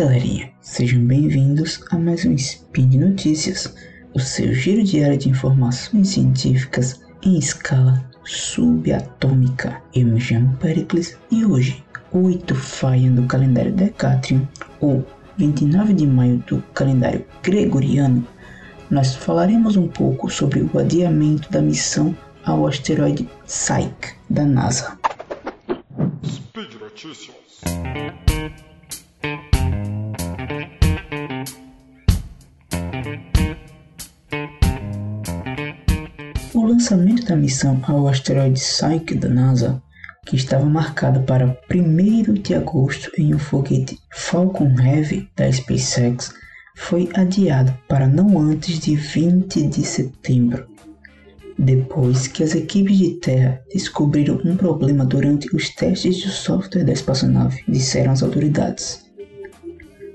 galerinha, sejam bem-vindos a mais um Spin de Notícias, o seu giro diário de informações científicas em escala subatômica. Eu me chamo Pericles e hoje, 8 Faia do calendário Decatrium, ou 29 de maio do calendário Gregoriano, nós falaremos um pouco sobre o adiamento da missão ao asteroide Psyche da NASA. Speed Notícias. Lançamento da missão ao asteroide Psyche da NASA, que estava marcado para 1 de agosto em um foguete Falcon Heavy da SpaceX, foi adiado para não antes de 20 de setembro, depois que as equipes de terra descobriram um problema durante os testes de software da espaçonave, disseram as autoridades.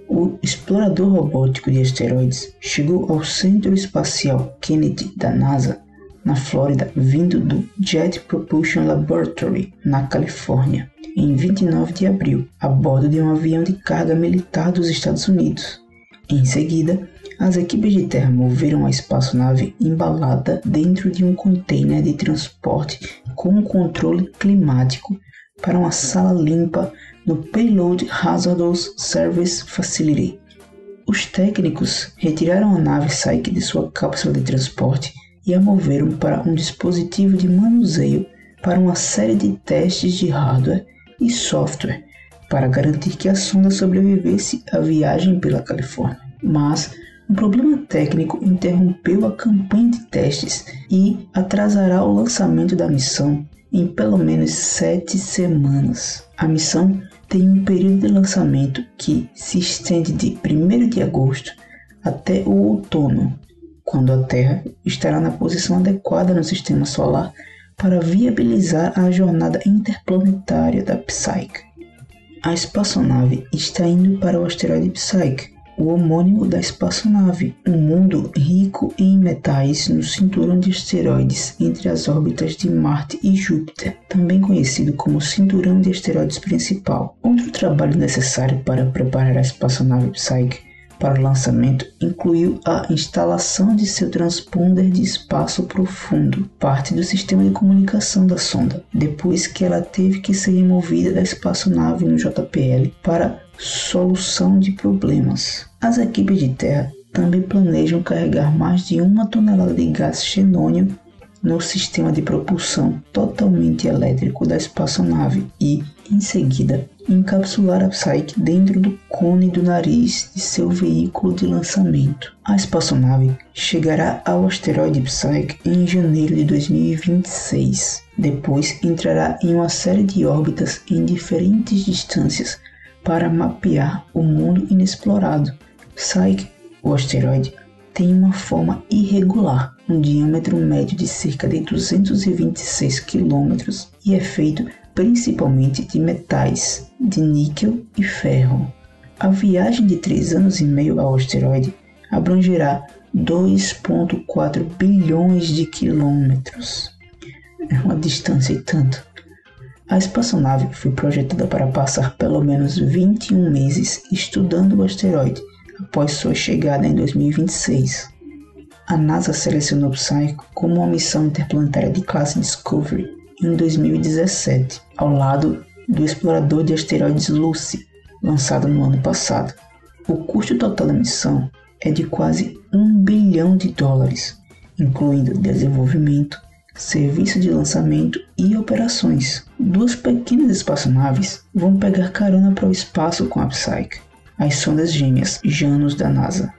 O explorador robótico de asteroides chegou ao Centro Espacial Kennedy da NASA na Flórida, vindo do Jet Propulsion Laboratory, na Califórnia, em 29 de abril, a bordo de um avião de carga militar dos Estados Unidos. Em seguida, as equipes de terra moveram a espaçonave embalada dentro de um container de transporte com controle climático para uma sala limpa no Payload Hazardous Service Facility. Os técnicos retiraram a nave Psyche de sua cápsula de transporte e a moveram para um dispositivo de manuseio para uma série de testes de hardware e software para garantir que a sonda sobrevivesse à viagem pela Califórnia. Mas um problema técnico interrompeu a campanha de testes e atrasará o lançamento da missão em pelo menos sete semanas. A missão tem um período de lançamento que se estende de 1 de agosto até o outono quando a Terra estará na posição adequada no sistema solar para viabilizar a jornada interplanetária da Psyche. A espaçonave está indo para o asteroide Psyche, o homônimo da espaçonave, um mundo rico em metais no cinturão de asteroides entre as órbitas de Marte e Júpiter, também conhecido como cinturão de asteroides principal. Outro trabalho necessário para preparar a espaçonave Psyche para o lançamento incluiu a instalação de seu transponder de espaço profundo, parte do sistema de comunicação da sonda, depois que ela teve que ser removida da espaçonave no JPL para solução de problemas. As equipes de terra também planejam carregar mais de uma tonelada de gás xenônio no sistema de propulsão totalmente elétrico da espaçonave e, em seguida, encapsular a Psyche dentro do cone do nariz de seu veículo de lançamento. A espaçonave chegará ao asteroide Psyche em janeiro de 2026. Depois entrará em uma série de órbitas em diferentes distâncias para mapear o mundo inexplorado. Psyche, o asteroide, tem uma forma irregular, um diâmetro médio de cerca de 226 km e é feito principalmente de metais, de níquel e ferro. A viagem de três anos e meio ao asteroide abrangerá 2,4 bilhões de quilômetros. É uma distância e tanto. A espaçonave foi projetada para passar pelo menos 21 meses estudando o asteroide após sua chegada em 2026. A NASA selecionou Psyche como uma missão interplanetária de classe Discovery em 2017, ao lado do explorador de asteroides Lucy, lançado no ano passado. O custo total da missão é de quase um bilhão de dólares, incluindo desenvolvimento, serviço de lançamento e operações. Duas pequenas espaçonaves vão pegar carona para o espaço com a Psyche as sondas gêmeas Janus da NASA,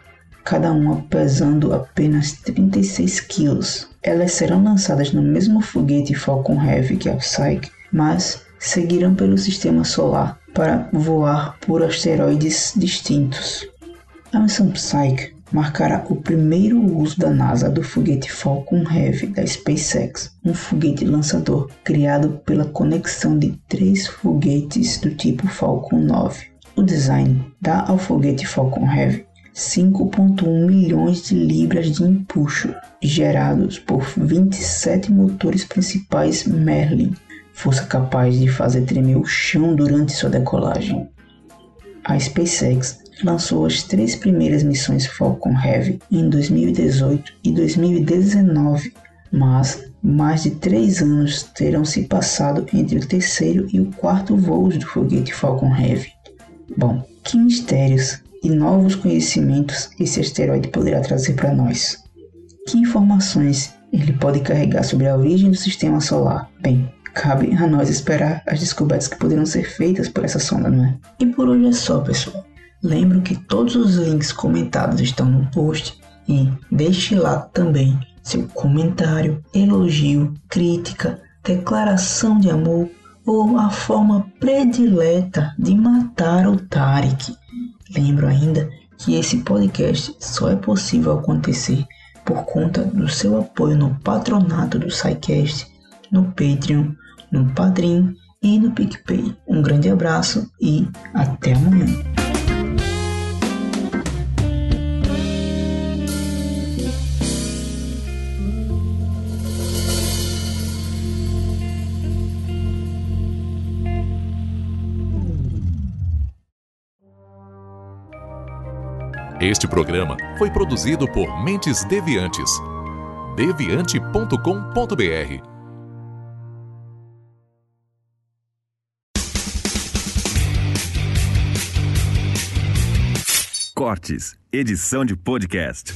cada uma pesando apenas 36 quilos. Elas serão lançadas no mesmo foguete Falcon Heavy que a Psyche, mas seguirão pelo sistema solar para voar por asteroides distintos. A missão Psyche marcará o primeiro uso da NASA do foguete Falcon Heavy da SpaceX, um foguete lançador criado pela conexão de três foguetes do tipo Falcon 9. O design dá ao foguete Falcon Heavy 5,1 milhões de libras de empuxo, gerados por 27 motores principais Merlin, força capaz de fazer tremer o chão durante sua decolagem. A SpaceX lançou as três primeiras missões Falcon Heavy em 2018 e 2019, mas mais de três anos terão se passado entre o terceiro e o quarto voos do foguete Falcon Heavy. Bom, que mistérios e novos conhecimentos esse asteroide poderá trazer para nós? Que informações ele pode carregar sobre a origem do sistema solar? Bem, cabe a nós esperar as descobertas que poderão ser feitas por essa sonda, não é? E por hoje é só, pessoal. Lembro que todos os links comentados estão no post e deixe lá também seu comentário, elogio, crítica, declaração de amor ou a forma predileta de matar o Tarek. Lembro ainda que esse podcast só é possível acontecer por conta do seu apoio no patronato do SciCast, no Patreon, no Padrim e no PicPay. Um grande abraço e até amanhã. Este programa foi produzido por Mentes Deviantes. deviante.com.br Edição de podcast.